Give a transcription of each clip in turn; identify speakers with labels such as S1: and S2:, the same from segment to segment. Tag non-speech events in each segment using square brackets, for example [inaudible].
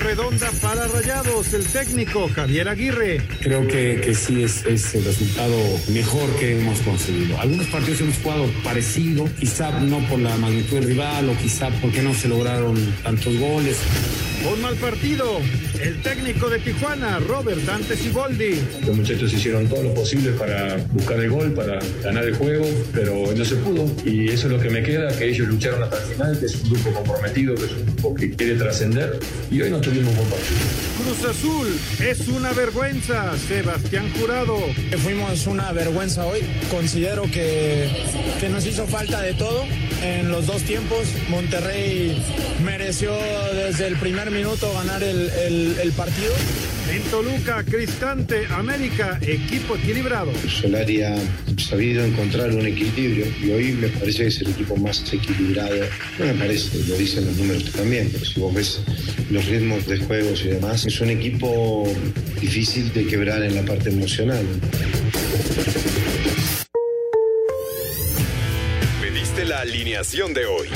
S1: redonda para Rayados, el técnico Javier Aguirre.
S2: Creo que, que sí es, es el resultado mejor que hemos conseguido. Algunos partidos hemos jugado parecido, quizá no por la magnitud del rival o quizá porque no se lograron tantos goles.
S1: Un mal partido. El técnico de Tijuana, Robert Dante Siboldi.
S3: Los muchachos hicieron todo lo posible para buscar el gol, para ganar el juego, pero no se pudo. Y eso es lo que me queda, que ellos lucharon hasta el final, que es un grupo comprometido, que es un grupo que quiere trascender. Y hoy no tuvimos un buen partido.
S1: Cruz Azul es una vergüenza. Sebastián Jurado.
S4: Fuimos una vergüenza hoy. Considero que, que nos hizo falta de todo en los dos tiempos. Monterrey mereció desde el primer minuto ganar el, el, el partido.
S1: En Toluca, Cristante, América, equipo equilibrado.
S5: Solari ha sabido encontrar un equilibrio y hoy me parece que es el equipo más equilibrado. No me parece, lo dicen los números también, pero si vos ves los ritmos de juegos y demás, es un equipo difícil de quebrar en la parte emocional.
S6: Alineación de hoy.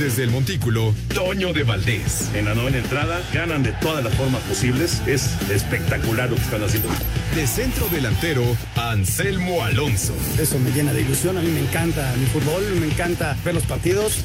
S6: Desde el Montículo, Toño de Valdés.
S7: En la novena entrada ganan de todas las formas posibles. Es espectacular lo que están haciendo.
S6: De centro delantero, Anselmo Alonso.
S8: Eso me llena de ilusión. A mí me encanta mi fútbol, me encanta ver los partidos.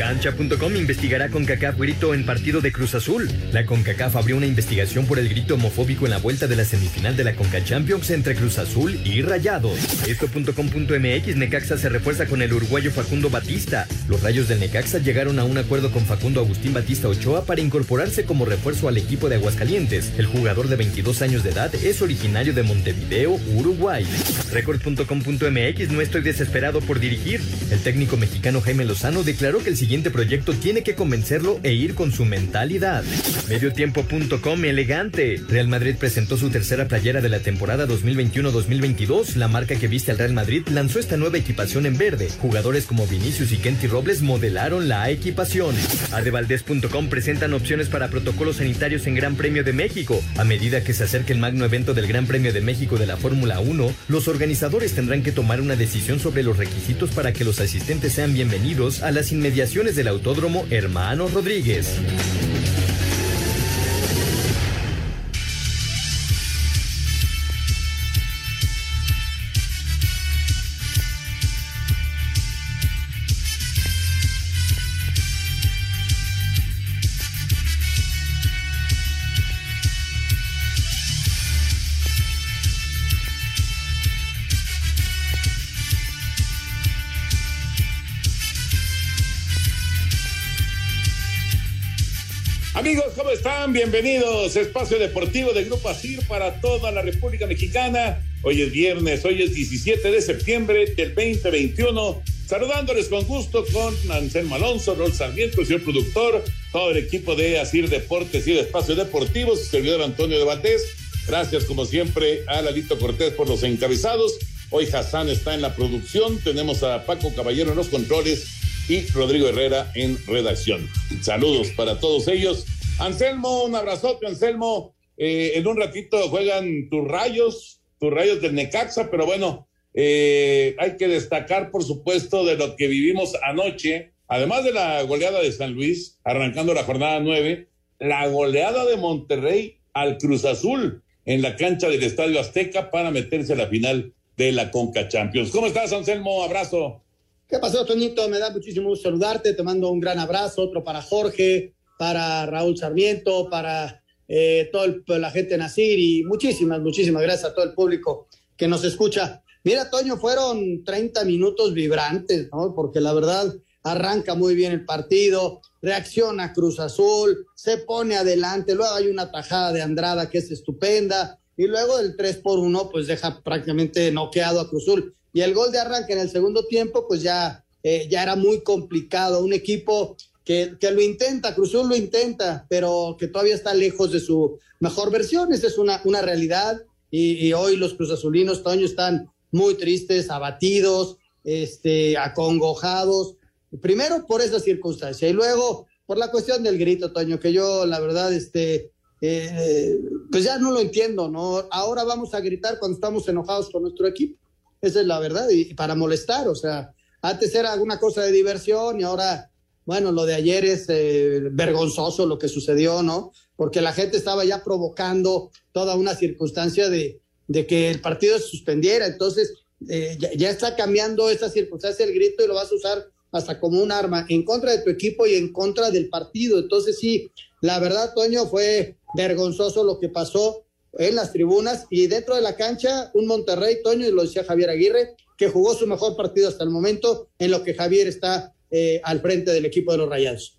S9: Cancha.com investigará con CACAF grito en partido de Cruz Azul. La CONCACAF abrió una investigación por el grito homofóbico en la vuelta de la semifinal de la CONCA Champions entre Cruz Azul y Rayados. Esto.com.mx Necaxa se refuerza con el uruguayo Facundo Batista. Los rayos del Necaxa llegaron a un acuerdo con Facundo Agustín Batista Ochoa para incorporarse como refuerzo al equipo de Aguascalientes. El jugador de 22 años de edad es originario de Montevideo, Uruguay. Record.com.mx no estoy desesperado por dirigir. El técnico mexicano Jaime Lozano declaró que el siguiente proyecto tiene que convencerlo e ir con su mentalidad. Mediotiempo.com elegante. Real Madrid presentó su tercera playera de la temporada 2021-2022. La marca que viste al Real Madrid lanzó esta nueva equipación en verde. Jugadores como Vinicius y Kenty Robles modelaron la equipación. Adevaldez.com presentan opciones para protocolos sanitarios en Gran Premio de México. A medida que se acerque el magno evento del Gran Premio de México de la Fórmula 1, los organizadores tendrán que tomar una decisión sobre los requisitos para que los asistentes sean bienvenidos a las inmediaciones del Autódromo Hermano Rodríguez.
S10: Amigos, ¿cómo están? Bienvenidos. Espacio Deportivo de Grupo ASIR para toda la República Mexicana. Hoy es viernes, hoy es 17 de septiembre del 2021. Saludándoles con gusto con Anselmo Alonso, Rol Sarmiento, el señor productor, todo el equipo de ASIR Deportes y de Espacio Deportivo, su servidor Antonio de Valdés. Gracias, como siempre, a Lalito Cortés por los encabezados. Hoy Hassan está en la producción. Tenemos a Paco Caballero en los controles y Rodrigo Herrera en redacción. Saludos para todos ellos. Anselmo, un abrazote, Anselmo. Eh, en un ratito juegan tus rayos, tus rayos del Necaxa, pero bueno, eh, hay que destacar, por supuesto, de lo que vivimos anoche, además de la goleada de San Luis, arrancando la jornada nueve, la goleada de Monterrey al Cruz Azul en la cancha del Estadio Azteca para meterse a la final de la Conca Champions. ¿Cómo estás, Anselmo? Abrazo.
S11: ¿Qué pasó, Toñito? Me da muchísimo gusto saludarte. Te mando un gran abrazo, otro para Jorge, para Raúl Sarmiento, para eh, toda la gente de Nacir y muchísimas, muchísimas gracias a todo el público que nos escucha. Mira, Toño, fueron 30 minutos vibrantes, ¿no? Porque la verdad arranca muy bien el partido, reacciona Cruz Azul, se pone adelante, luego hay una tajada de Andrada que es estupenda y luego el 3 por 1 pues deja prácticamente noqueado a Cruz Azul y el gol de arranque en el segundo tiempo, pues ya, eh, ya era muy complicado. Un equipo que, que lo intenta, Cruzul lo intenta, pero que todavía está lejos de su mejor versión. Esa es una, una realidad. Y, hoy los Cruz Azulinos, Toño, están muy tristes, abatidos, este, acongojados, primero por esa circunstancia y luego por la cuestión del grito, Toño, que yo la verdad, este, eh, pues ya no lo entiendo, ¿no? Ahora vamos a gritar cuando estamos enojados con nuestro equipo, esa es la verdad, y, para molestar, o sea, antes era alguna cosa de diversión y ahora, bueno, lo de ayer es eh, vergonzoso lo que sucedió, ¿no? Porque la gente estaba ya provocando toda una circunstancia de, de que el partido se suspendiera, entonces eh, ya, está cambiando esa circunstancia el grito y lo vas a usar hasta como un arma en contra de tu equipo y en contra del partido. Entonces sí, la verdad, Toño, fue vergonzoso lo que pasó en las tribunas y dentro de la cancha, un Monterrey, Toño, y lo decía Javier Aguirre, que jugó su mejor partido hasta el momento, en lo que Javier está eh, al frente del equipo de los Rayados.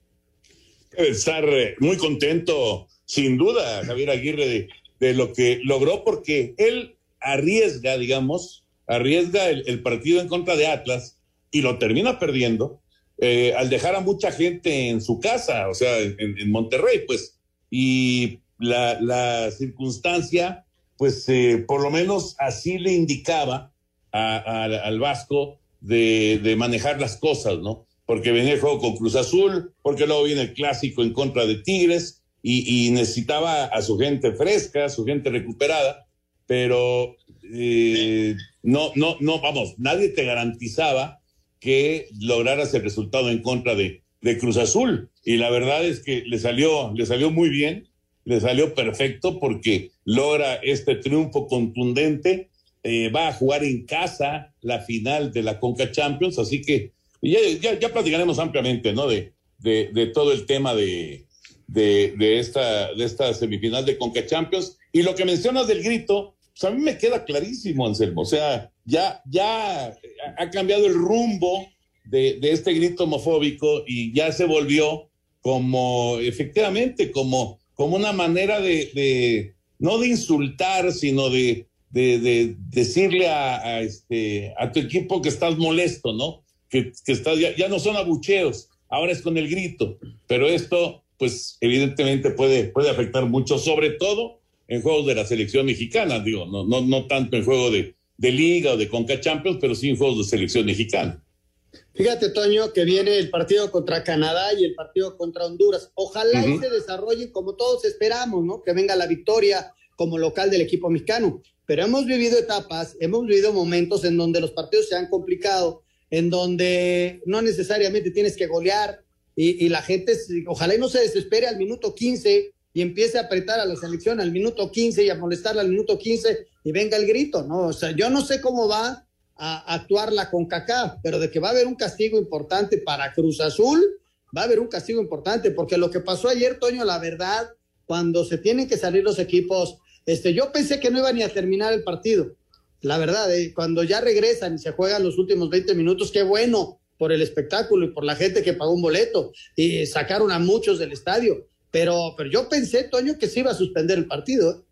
S10: Debe estar eh, muy contento, sin duda, Javier Aguirre, de, de lo que logró, porque él arriesga, digamos, arriesga el, partido en contra de Atlas y lo termina perdiendo eh, al dejar a mucha gente en su casa, o sea, en, Monterrey, pues, y la, circunstancia, pues, eh, por lo menos así le indicaba al Vasco de, manejar las cosas, ¿no? Porque venía el juego con Cruz Azul, porque luego viene el clásico en contra de Tigres y, y necesitaba a su gente fresca, a su gente recuperada, pero eh, no, no, no, vamos, nadie te garantizaba que lograras el resultado en contra de, de Cruz Azul. Y la verdad es que le salió, le salió muy bien, le salió perfecto porque logra este triunfo contundente. Eh, va a jugar en casa la final de la Conca Champions, así que ya, ya, platicaremos ampliamente, ¿no? De, de, de todo el tema de, de, de, esta, de esta semifinal de Conca Champions. Y lo que mencionas del grito, pues a mí me queda clarísimo, Anselmo. O sea, ya, ya ha cambiado el rumbo de, este grito homofóbico y ya se volvió como, efectivamente, como, como una manera de, no de insultar, sino de, de, decirle a, este, a tu equipo que estás molesto, ¿no? Que, que estás, ya, no son abucheos, ahora es con el grito. Pero esto, pues, evidentemente puede, puede afectar mucho, sobre todo en juegos de la selección mexicana, digo, no, no, no tanto en juego de, de Liga o de Conca Champions, pero sí en juegos de selección mexicana.
S11: Fíjate, Toño, que viene el partido contra Canadá y el partido contra Honduras. Ojalá se desarrollen como todos esperamos, ¿no? Que venga la victoria como local del equipo mexicano. Pero hemos vivido etapas, hemos vivido momentos en donde los partidos se han complicado, en donde no necesariamente tienes que golear y, y la gente, ojalá y no se desespere al minuto 15 y empiece a apretar a la selección al minuto 15 y a molestarla al minuto 15 y venga el grito, ¿no? O sea, yo no sé cómo va a actuar la CONCACAF, pero de que va a haber un castigo importante para Cruz Azul, va a haber un castigo importante, porque lo que pasó ayer, Toño, la verdad, cuando se tienen que salir los equipos, este, yo pensé que no iba ni a terminar el partido. La verdad, eh, cuando ya regresan y se juegan los últimos 20 minutos, qué bueno por el espectáculo y por la gente que pagó un boleto y sacaron a muchos del estadio pero, pero yo pensé, Toño, que se iba a suspender el partido.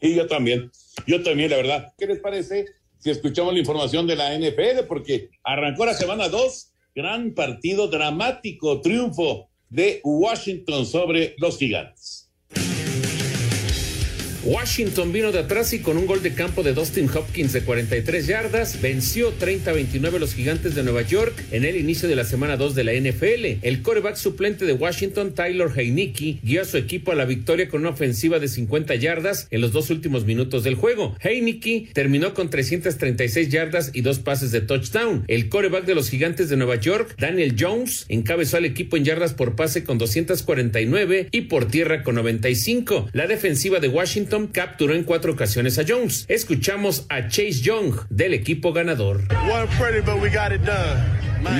S10: Y yo también, yo también, la verdad. ¿Qué les parece si escuchamos la información de la NFL? Porque arrancó la semana 2, gran partido dramático, triunfo de Washington sobre los gigantes.
S12: Washington vino de atrás y con un gol de campo de Dustin Hopkins de 43 yardas venció 30-29 a los gigantes de Nueva York en el inicio de la semana 2 de la NFL. El coreback suplente de Washington, Tyler Heineke, guió a su equipo a la victoria con una ofensiva de 50 yardas en los dos últimos minutos del juego. Heineke terminó con 336 yardas y dos pases de touchdown. El coreback de los gigantes de Nueva York, Daniel Jones, encabezó al equipo en yardas por pase con 249 y por tierra con 95. La defensiva de Washington capturó en cuatro ocasiones a Jones. Escuchamos a Chase Young del equipo ganador.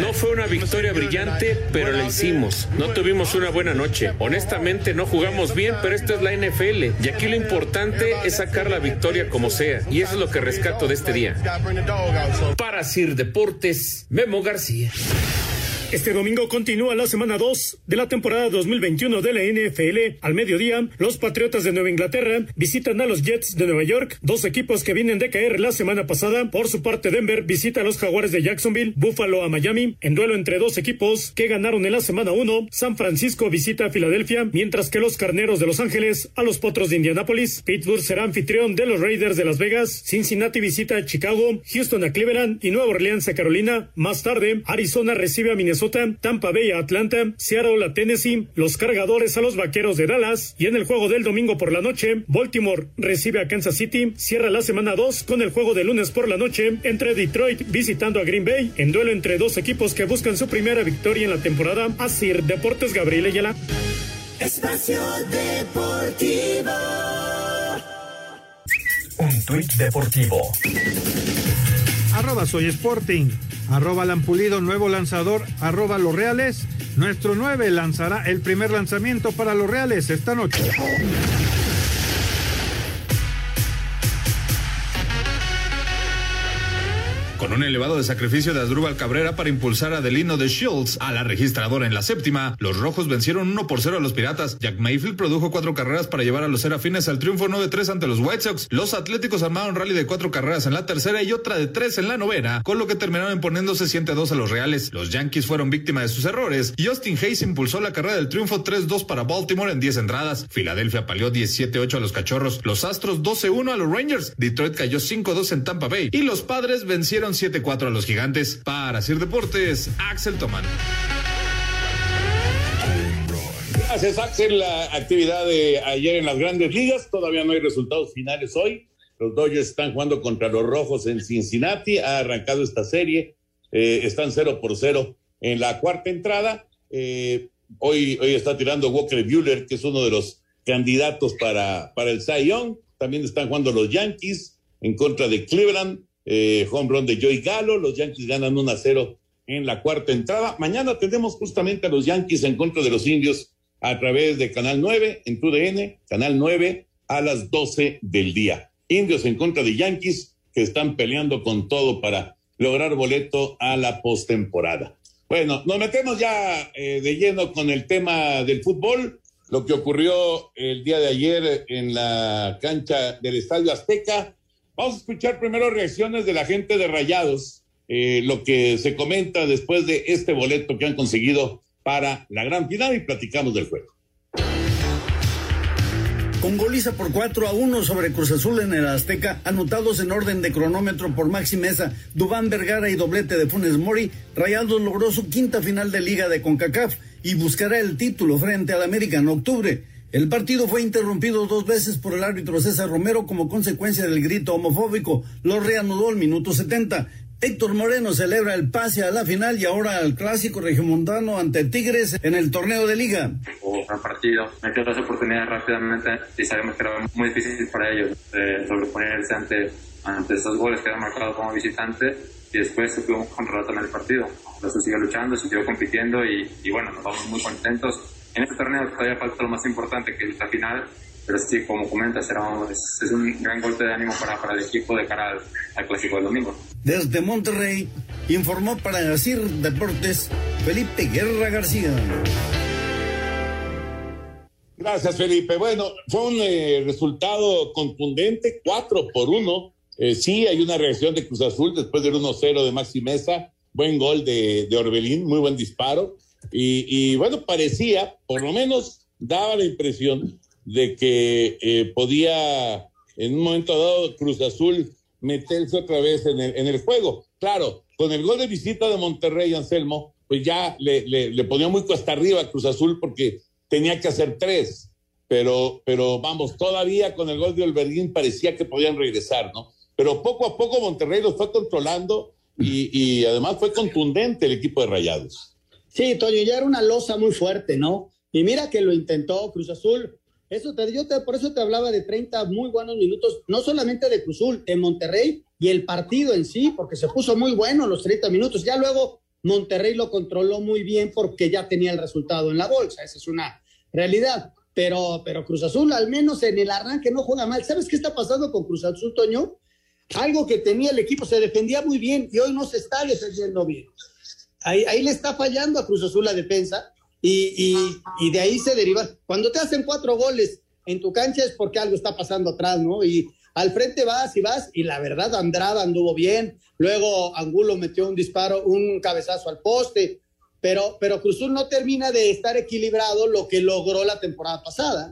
S12: No fue una victoria brillante, pero la hicimos. No tuvimos una buena noche. Honestamente, no jugamos bien, pero esto es la NFL. Y aquí lo importante es sacar la victoria como sea. Y eso es lo que rescato de este día. Para Sir Deportes, Memo García.
S13: Este domingo continúa la semana 2 de la temporada 2021 de la NFL. Al mediodía, los Patriotas de Nueva Inglaterra visitan a los Jets de Nueva York, dos equipos que vienen de caer la semana pasada. Por su parte, Denver visita a los Jaguares de Jacksonville, Buffalo a Miami, en duelo entre dos equipos que ganaron en la semana 1. San Francisco visita a Filadelfia, mientras que los Carneros de Los Ángeles a los Potros de Indianápolis. Pittsburgh será anfitrión de los Raiders de Las Vegas. Cincinnati visita a Chicago, Houston a Cleveland y Nueva Orleans a Carolina. Más tarde, Arizona recibe a Minnesota Tampa Bay a Atlanta, Seattle a Tennessee, los cargadores a los vaqueros de Dallas y en el juego del domingo por la noche, Baltimore recibe a Kansas City, cierra la semana 2 con el juego de lunes por la noche entre Detroit visitando a Green Bay en duelo entre dos equipos que buscan su primera victoria en la temporada. Asir Deportes Gabriel Ayala.
S14: Espacio Deportivo.
S9: Un tuit deportivo.
S1: Arroba soy Sporting arroba Lampulido, nuevo lanzador, arroba Los Reales. Nuestro 9 lanzará el primer lanzamiento para Los Reales esta noche.
S15: Con un elevado de sacrificio de Asdrúbal Cabrera para impulsar a Delino de Shields a la registradora en la séptima, los rojos vencieron 1 por 0 a los Piratas. Jack Mayfield produjo cuatro carreras para llevar a los Serafines al triunfo 9-3 ante los White Sox. Los Atléticos armaron rally de cuatro carreras en la tercera y otra de tres en la novena, con lo que terminaron imponiéndose 7-2 a los Reales. Los Yankees fueron víctimas de sus errores y Austin Hayes impulsó la carrera del triunfo 3-2 para Baltimore en 10 entradas. Filadelfia palió 17-8 a los Cachorros. Los Astros 12-1 a los Rangers. Detroit cayó 5-2 en Tampa Bay y los Padres vencieron 7-4 a los Gigantes. Para Sir Deportes, Axel Toman.
S10: Gracias, Axel. La actividad de ayer en las grandes ligas. Todavía no hay resultados finales hoy. Los Dodgers están jugando contra los Rojos en Cincinnati. Ha arrancado esta serie. Eh, están 0 por 0 en la cuarta entrada. Eh, hoy, hoy está tirando Walker Bueller, que es uno de los candidatos para, para el Cy Young. También están jugando los Yankees en contra de Cleveland eh, home run de Joey Galo, los Yankees ganan 1 a 0 en la cuarta entrada. Mañana tendremos justamente a los Yankees en contra de los indios a través de Canal 9 en TUDN, Canal 9 a las 12 del día. Indios en contra de Yankees que están peleando con todo para lograr boleto a la postemporada. Bueno, nos metemos ya eh, de lleno con el tema del fútbol, lo que ocurrió el día de ayer en la cancha del Estadio Azteca Vamos a escuchar primero reacciones de la gente de Rayados, eh, lo que se comenta después de este boleto que han conseguido para la gran final y platicamos del juego.
S16: Con goliza por 4 a 1 sobre Cruz Azul en el Azteca, anotados en orden de cronómetro por Maxi Mesa, Dubán Vergara y doblete de Funes Mori, Rayados logró su quinta final de liga de CONCACAF y buscará el título frente al América en octubre. El partido fue interrumpido dos veces por el árbitro César Romero como consecuencia del grito homofóbico. Lo reanudó al minuto 70. Héctor Moreno celebra el pase a la final y ahora al clásico regiomontano ante Tigres en el torneo de liga.
S17: Hubo un partido, quedó las oportunidades rápidamente y sabemos que era muy difícil para ellos eh, sobreponerse ante, ante esos goles que habían marcado como visitante y después supimos controlar también el partido. Entonces siguió luchando, siguió compitiendo y, y bueno, nos vamos muy contentos en este torneo todavía falta lo más importante, que es la final, pero sí, como comentas, será es, un gran golpe de ánimo para, para el equipo de cara al, Clásico del domingo.
S16: Desde Monterrey, informó para decir Deportes Felipe Guerra García.
S10: Gracias, Felipe. Bueno, fue un eh, resultado contundente, 4 por 1. Eh, sí, hay una reacción de Cruz Azul después del 1-0 de Maxi Mesa. Buen gol de, de Orbelín, muy buen disparo. Y, bueno, parecía, por lo menos daba la impresión de que eh, podía en un momento dado Cruz Azul meterse otra vez en el, juego. Claro, con el gol de visita de Monterrey, Anselmo, pues ya le, ponía muy cuesta arriba a Cruz Azul porque tenía que hacer tres. Pero, pero vamos, todavía con el gol de Olverguín parecía que podían regresar, ¿no? Pero poco a poco Monterrey los fue controlando y además fue contundente el equipo de Rayados.
S11: Sí, Toño, ya era una losa muy fuerte, ¿no? Y mira que lo intentó Cruz Azul. Eso te, yo te, por eso te hablaba de 30 muy buenos minutos, no solamente de Cruz Azul, en Monterrey y el partido en sí, porque se puso muy bueno los 30 minutos. Ya luego Monterrey lo controló muy bien porque ya tenía el resultado en la bolsa. Esa es una realidad. Pero, pero Cruz Azul, al menos en el arranque, no juega mal. ¿Sabes qué está pasando con Cruz Azul, Toño? Algo que tenía el equipo, se defendía muy bien y hoy no se está defendiendo bien ahí, ahí le está fallando a Cruz Azul la defensa y, y, de ahí se deriva. Cuando te hacen cuatro goles en tu cancha es porque algo está pasando atrás, ¿no? Y al frente vas y vas, y la verdad, Andrada anduvo bien. Luego Angulo metió un disparo, un cabezazo al poste. Pero, pero Cruzul no termina de estar equilibrado lo que logró la temporada pasada.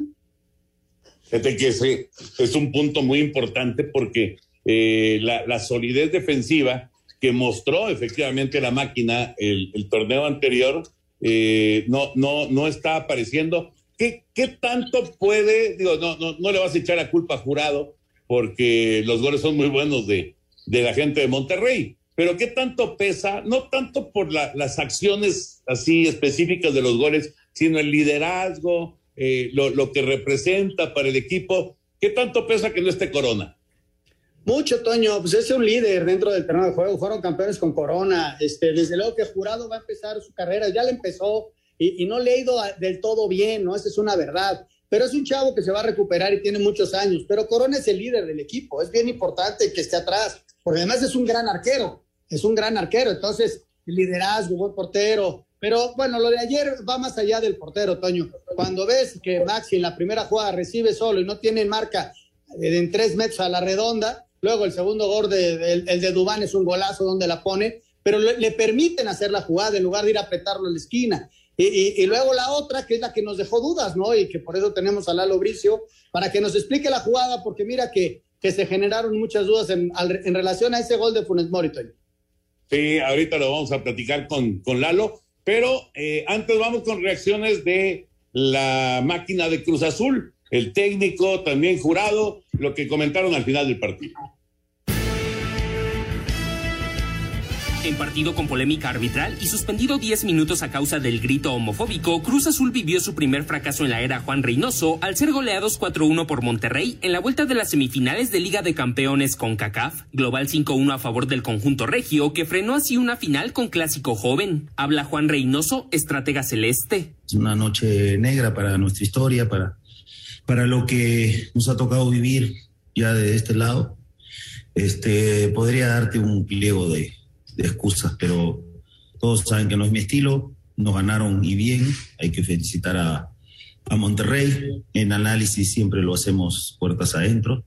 S10: Fíjate que ese es un punto muy importante porque eh, la, solidez defensiva que mostró efectivamente la máquina el, torneo anterior eh, no, no, no está apareciendo. ¿Qué, ¿Qué, tanto puede, digo, no, no, no le vas a echar la culpa a jurado, porque los goles son muy buenos de, de la gente de Monterrey, pero qué tanto pesa, no tanto por las acciones así específicas de los goles, sino el liderazgo, eh, lo, lo que representa para el equipo, ¿qué tanto pesa que no esté Corona?
S11: Mucho, Toño. Pues es un líder dentro del terreno de juego. Fueron campeones con Corona. Este, desde luego que Jurado va a empezar su carrera. Ya le empezó y, no le ha ido del todo bien, ¿no? Esa es una verdad. Pero es un chavo que se va a recuperar y tiene muchos años. Pero Corona es el líder del equipo. Es bien importante que esté atrás, porque además es un gran arquero. Es un gran arquero. Entonces, liderazgo, buen portero. Pero bueno, lo de ayer va más allá del portero, Toño. Cuando ves que Maxi en la primera jugada recibe solo y no tiene marca en tres metros a la redonda, Luego el segundo gol de, el, de Dubán es un golazo donde la pone, pero le, permiten hacer la jugada en lugar de ir a apretarlo en la esquina. Y, luego la otra, que es la que nos dejó dudas, ¿no? Y que por eso tenemos a Lalo Bricio, para que nos explique la jugada, porque mira que, que se generaron muchas dudas en, en relación a ese gol de Funes Mori,
S10: Sí, ahorita lo vamos a platicar con, con Lalo, pero eh, antes vamos con reacciones de la máquina de Cruz Azul, el técnico, también jurado, lo que comentaron al final del partido.
S18: En partido con polémica arbitral y suspendido 10 minutos a causa del grito homofóbico, Cruz Azul vivió su primer fracaso en la era Juan Reynoso al ser goleados 4-1 por Monterrey en la vuelta de las semifinales de Liga de Campeones con CACAF. Global 5-1 a favor del conjunto regio que frenó así una final con clásico joven. Habla Juan Reynoso, estratega celeste.
S19: Es una noche negra para nuestra historia, para, para lo que nos ha tocado vivir ya de este lado. Este, podría darte un pliego de excusas, pero todos saben que no es mi estilo, nos ganaron y bien, hay que felicitar a, a Monterrey, en análisis siempre lo hacemos puertas adentro,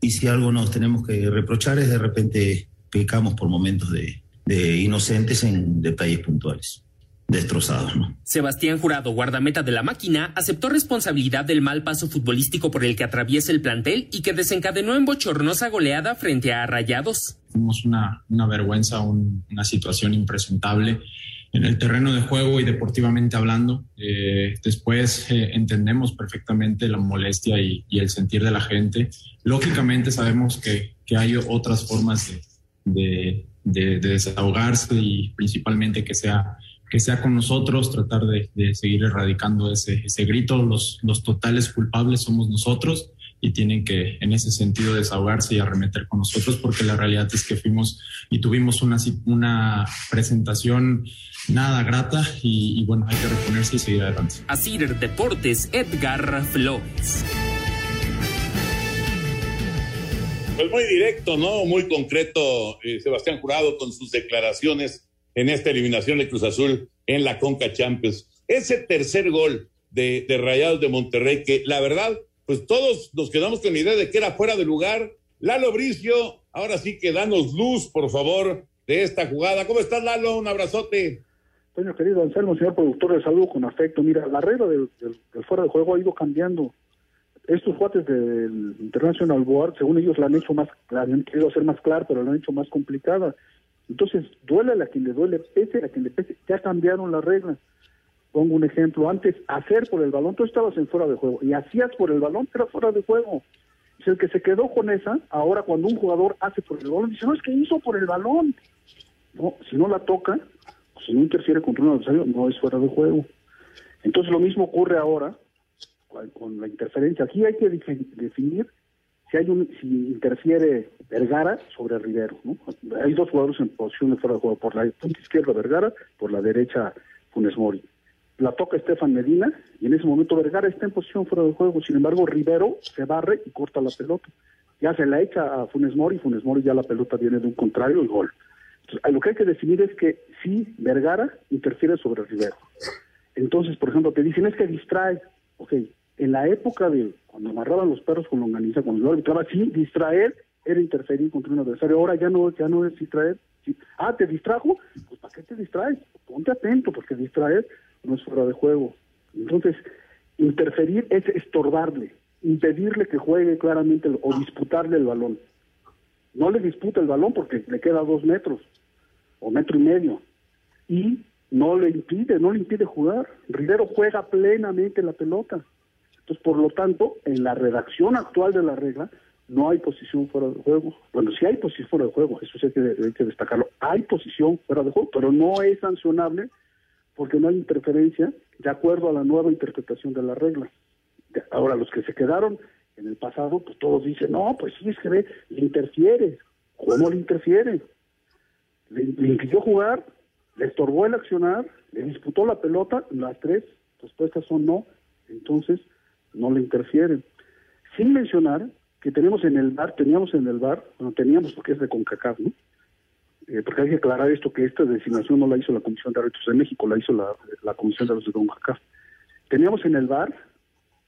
S19: y si algo nos tenemos que reprochar es de repente pecamos por momentos de, de inocentes en detalles puntuales destrozados. ¿no?
S18: Sebastián Jurado, guardameta de la máquina, aceptó responsabilidad del mal paso futbolístico por el que atraviesa el plantel y que desencadenó en bochornosa goleada frente a Rayados.
S20: Fuimos una, una vergüenza, una situación impresentable en el terreno de juego y deportivamente hablando. Eh, después eh, entendemos perfectamente la molestia y, el sentir de la gente. Lógicamente sabemos que, que hay otras formas de, de, de desahogarse y principalmente que sea que sea con nosotros, tratar de, seguir erradicando ese, ese grito. Los, los totales culpables somos nosotros y tienen que en ese sentido desahogarse y arremeter con nosotros porque la realidad es que fuimos y tuvimos una, una presentación nada grata y, bueno, hay que reponerse y seguir adelante.
S18: Así Deportes, Edgar Flores.
S10: Pues muy directo, ¿no? Muy concreto, eh, Sebastián Jurado con sus declaraciones en esta eliminación de Cruz Azul en la Conca Champions. Ese tercer gol de, de Rayados de Monterrey, que la verdad, pues todos nos quedamos con la idea de que era fuera de lugar. Lalo Bricio, ahora sí que danos luz, por favor, de esta jugada. ¿Cómo estás, Lalo? Un abrazote.
S21: Toño, querido Anselmo, señor productor, de saludo con afecto. Mira, la regla del, fuera de juego ha ido cambiando. Estos juates del International Board, según ellos, la han hecho más, la han querido hacer más clara, pero la han hecho más complicada. Entonces, duele a quien le duele, pese a quien le pese, ya cambiaron las reglas. Pongo un ejemplo, antes hacer por el balón, tú estabas en fuera de juego y hacías por el balón, era fuera de juego. Es el que se quedó con esa, ahora cuando un jugador hace por el balón, dice, no, es que hizo por el balón. No, si no la toca, si no interfiere contra un adversario, no es fuera de juego. Entonces lo mismo ocurre ahora con la interferencia. Aquí hay que definir si hay un, si interfiere Vergara sobre Rivero, ¿no? Hay dos jugadores en posición fuera de juego, por la punta izquierda Vergara, por la derecha Funes Mori. La toca Estefan Medina y en ese momento Vergara está en posición fuera de juego, sin embargo Rivero se barre y corta la pelota. Ya se la echa a Funes Mori, Funes Mori ya la pelota viene de un contrario y gol. Entonces, lo que hay que definir es que si Vergara interfiere sobre Rivero. Entonces, por ejemplo, te dicen es que distrae. Ok, en la época de cuando amarraban los perros con longaniza, cuando yo arbitraba, sí, distraer era interferir contra un adversario. Ahora ya no, ya no es distraer. Ah, ¿te distrajo? Pues ¿para qué te distraes? Ponte atento, porque distraer no es fuera de juego. Entonces, interferir es estorbarle, impedirle que juegue claramente o disputarle el balón. No le disputa el balón porque le queda dos metros o metro y medio. Y no le impide, no le impide jugar. Rivero juega plenamente la pelota. Entonces, por lo tanto, en la redacción actual de la regla, no hay posición fuera de juego. Bueno, sí hay posición fuera de juego, eso sí hay que, hay que destacarlo. Hay posición fuera de juego, pero no es sancionable porque no hay interferencia de acuerdo a la nueva interpretación de la regla. Ahora, los que se quedaron en el pasado, pues todos dicen, no, pues sí, es que ve, le interfiere. ¿Cómo le interfiere? Le, le impidió jugar, le estorbó el accionar, le disputó la pelota, las tres respuestas son no, entonces no le interfieren. Sin mencionar que tenemos en el bar, teníamos en el bar, bueno, teníamos porque es de CONCACAF, ¿no? Eh, porque hay que aclarar esto, que esta designación no la hizo la Comisión de Árbitros de México, la hizo la, Comisión de Árbitros de CONCACAF. Teníamos en el bar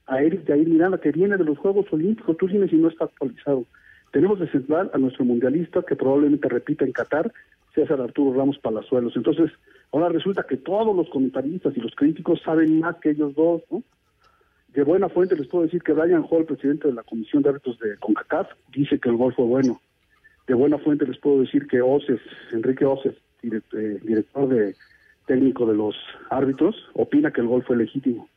S21: a Eric Jair Miranda, que viene de los Juegos Olímpicos, tú dime si no está actualizado. Tenemos de central a nuestro mundialista, que probablemente repita en Qatar, César Arturo Ramos Palazuelos. Entonces, ahora resulta que todos los comentaristas y los críticos saben más que ellos dos, ¿no? De buena fuente les puedo decir que Brian Hall, presidente de la Comisión de Árbitros de CONCACAF, dice que el gol fue bueno. De buena fuente les puedo decir que Oces, Enrique Oces, eh, director de técnico de los árbitros, opina que el gol fue legítimo.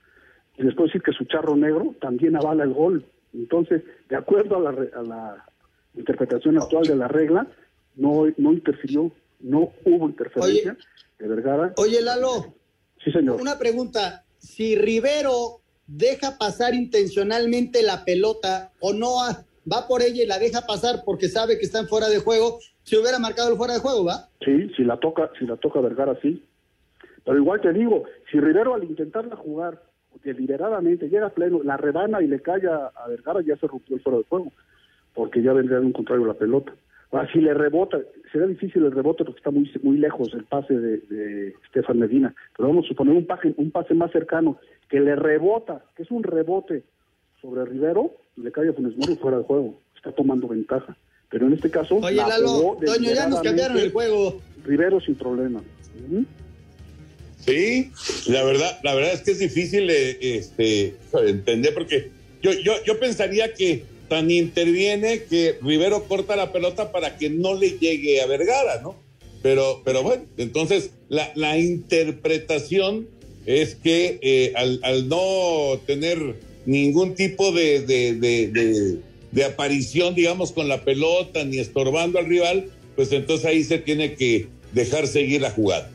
S21: Y les puedo decir que su charro negro también avala el gol. Entonces, de acuerdo a la, a la interpretación actual de la regla, no, no interfirió, no hubo interferencia
S11: Oye,
S21: de Vergara.
S11: Oye, Lalo.
S21: Sí, señor.
S11: Una pregunta. Si Rivero deja pasar intencionalmente la pelota o no va por ella y la deja pasar porque sabe que están fuera de juego, se hubiera marcado el fuera de juego, ¿va?
S21: Sí, si la toca, si la toca Vergara, sí. Pero igual te digo, si Rivero al intentarla jugar deliberadamente llega a pleno, la rebana y le cae a Vergara, ya se rompió el fuera de juego, porque ya vendría de un contrario la pelota. Ahora, si le rebota, será difícil el rebote porque está muy muy lejos el pase de, de Estefan Medina, pero vamos a suponer un pase, un pase más cercano, que le rebota, que es un rebote sobre Rivero, y le cae a Funes Mori fuera de juego, está tomando ventaja. Pero en este caso,
S11: Oye,
S21: la
S11: Lalo,
S21: jugó
S11: Toño, ya nos cambiaron el juego.
S21: Rivero sin problema.
S10: Sí, la verdad, la verdad es que es difícil eh, este, entender porque yo, yo, yo pensaría que tan interviene que Rivero corta la pelota para que no le llegue a Vergara, ¿no? Pero, pero bueno, entonces la, la interpretación es que eh, al, al no tener ningún tipo de, de, de, de, aparición, digamos, con la pelota ni estorbando al rival, pues entonces ahí se tiene que dejar seguir la jugada.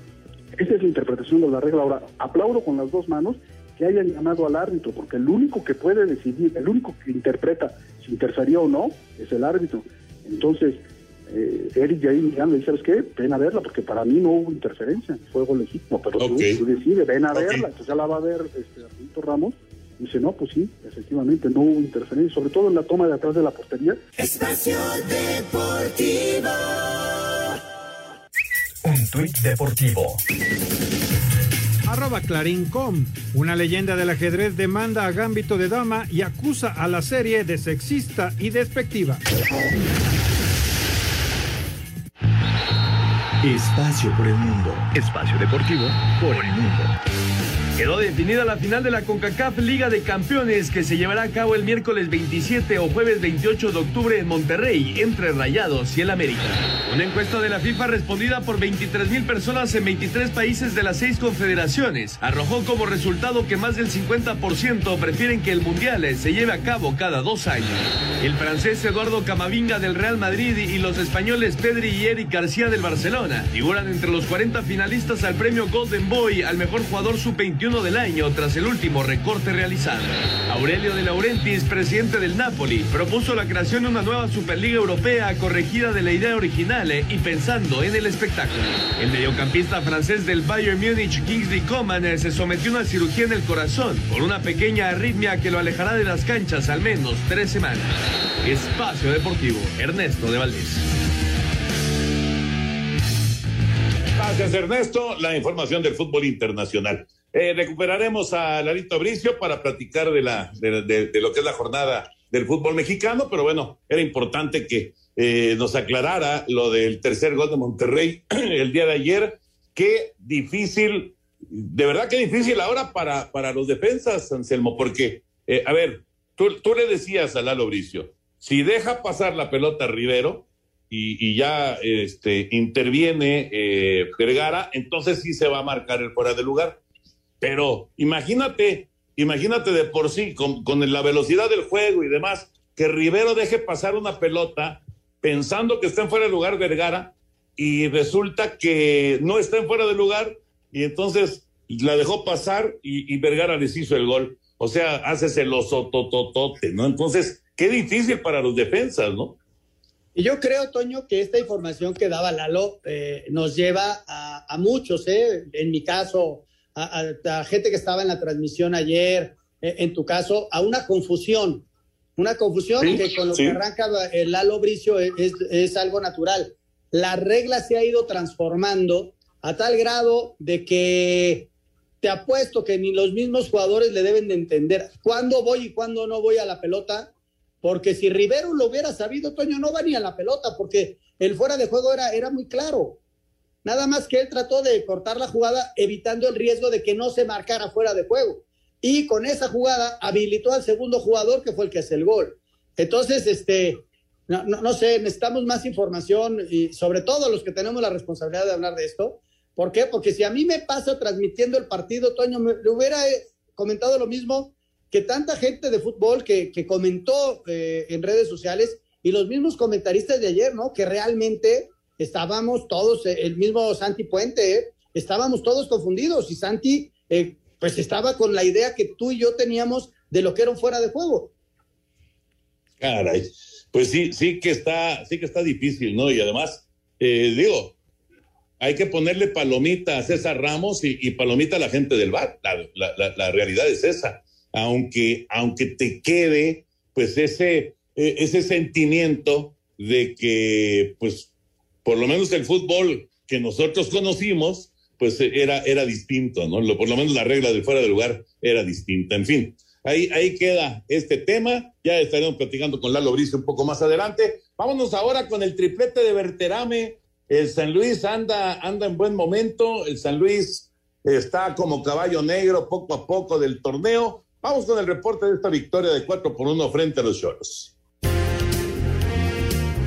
S21: Esa es la interpretación de la regla. Ahora, aplaudo con las dos manos que hayan llamado al árbitro, porque el único que puede decidir, el único que interpreta si interferió o no, es el árbitro. Entonces, eh, Eric Jair Miranda dice, ¿sabes qué? Ven a verla, porque para mí no hubo interferencia, fue algo legítimo, pero tú, decides, ven a verla. Entonces ya la va a ver este, Ramos. Y dice, no, pues sí, efectivamente, no hubo interferencia, sobre todo en la toma de atrás de la portería.
S9: Espacio Deportivo.
S22: Un tuit deportivo.
S1: Arroba Clarín.com. Una leyenda del ajedrez demanda a Gambito de Dama y acusa a la serie de sexista y despectiva.
S23: Espacio por el mundo.
S22: Espacio deportivo por el mundo. Quedó definida la final de la CONCACAF Liga de Campeones que se llevará a cabo el miércoles 27 o jueves 28 de octubre en Monterrey entre Rayados y el América. Una encuesta de la FIFA respondida por 23 mil personas en 23 países de las seis confederaciones arrojó como resultado que más del 50% prefieren que el Mundial se lleve a cabo cada dos años. El francés Eduardo Camavinga del Real Madrid y los españoles Pedri y Eric García del Barcelona figuran entre los 40 finalistas al premio Golden Boy al mejor jugador sub-21 del año tras el último recorte realizado. Aurelio de Laurentiis, presidente del Napoli, propuso la creación de una nueva Superliga Europea corregida de la idea original eh, y pensando en el espectáculo. El mediocampista francés del Bayern Múnich, Kingsley Coman, eh, se sometió a una cirugía en el corazón por una pequeña arritmia que lo alejará de las canchas al menos tres semanas. Espacio Deportivo, Ernesto de Valdés.
S10: Gracias, Ernesto. La información del fútbol internacional. Eh, recuperaremos a Larito Bricio para platicar de, la, de, de, lo que es la jornada del fútbol mexicano, pero bueno, era importante que eh, nos aclarara lo del tercer gol de Monterrey [clears throat] el día de ayer. Qué difícil, de verdad qué difícil ahora para, para los defensas, Anselmo, porque, eh, a ver, tú, tú, le decías a Lalo Bricio, si deja pasar la pelota Rivero y, y ya este, interviene eh, Vergara, entonces sí se va a marcar el fuera de lugar. Pero imagínate, imagínate de por sí, con, con la velocidad del juego y demás, que Rivero deje pasar una pelota pensando que está en fuera de lugar Vergara y resulta que no está en fuera de lugar y entonces la dejó pasar y, Vergara les hizo el gol. O sea, haces el osotototote, ¿no? Entonces, qué difícil para los defensas, ¿no?
S11: Y yo creo, Toño, que esta información que daba Lalo eh, nos lleva a muchos, ¿eh? En mi caso, a, a, a, gente que estaba en la transmisión ayer, eh, en tu caso, a una confusión. Una confusión sí, que con lo sí. que arranca el Lalo Bricio es, es, es algo natural. La regla se ha ido transformando a tal grado de que te apuesto que ni los mismos jugadores le deben de entender cuándo voy y cuándo no voy a la pelota, porque si Rivero lo hubiera sabido, Toño no va ni a la pelota, porque el fuera de juego era, era muy claro. Nada más que él trató de cortar la jugada evitando el riesgo de que no se marcara fuera de juego. Y con esa jugada habilitó al segundo jugador que fue el que hace el gol. Entonces, este, no, no, sé, necesitamos más información y sobre todo los que tenemos la responsabilidad de hablar de esto, ¿Por qué? Porque si a mí me pasa transmitiendo el partido, Toño, me, le hubiera eh, comentado lo mismo que tanta gente de fútbol que, que comentó eh, en redes sociales y los mismos comentaristas de ayer, ¿no? Que realmente estábamos todos, eh, el mismo Santi Puente, ¿eh? estábamos todos confundidos y Santi, eh, pues estaba con la idea que tú y yo teníamos de lo que era un fuera de juego.
S10: Caray, pues sí, sí que está, sí que está difícil, ¿no? Y además, digo, hay que ponerle palomita a César Ramos y, palomita a la gente del bar. La, la, la, realidad es esa. Aunque, aunque te quede, pues, ese, ese sentimiento de que, pues, por lo menos el fútbol que nosotros conocimos, pues era, era distinto, ¿no? Por lo menos la regla de fuera de lugar era distinta. En fin, ahí, ahí queda este tema. Ya estaremos platicando con Lalo Brice un poco más adelante. Vámonos ahora con el triplete de Berterame el San Luis anda, anda en buen momento. El San Luis está como caballo negro poco a poco del torneo. Vamos con el reporte de esta victoria de 4 por 1 frente a los Choros.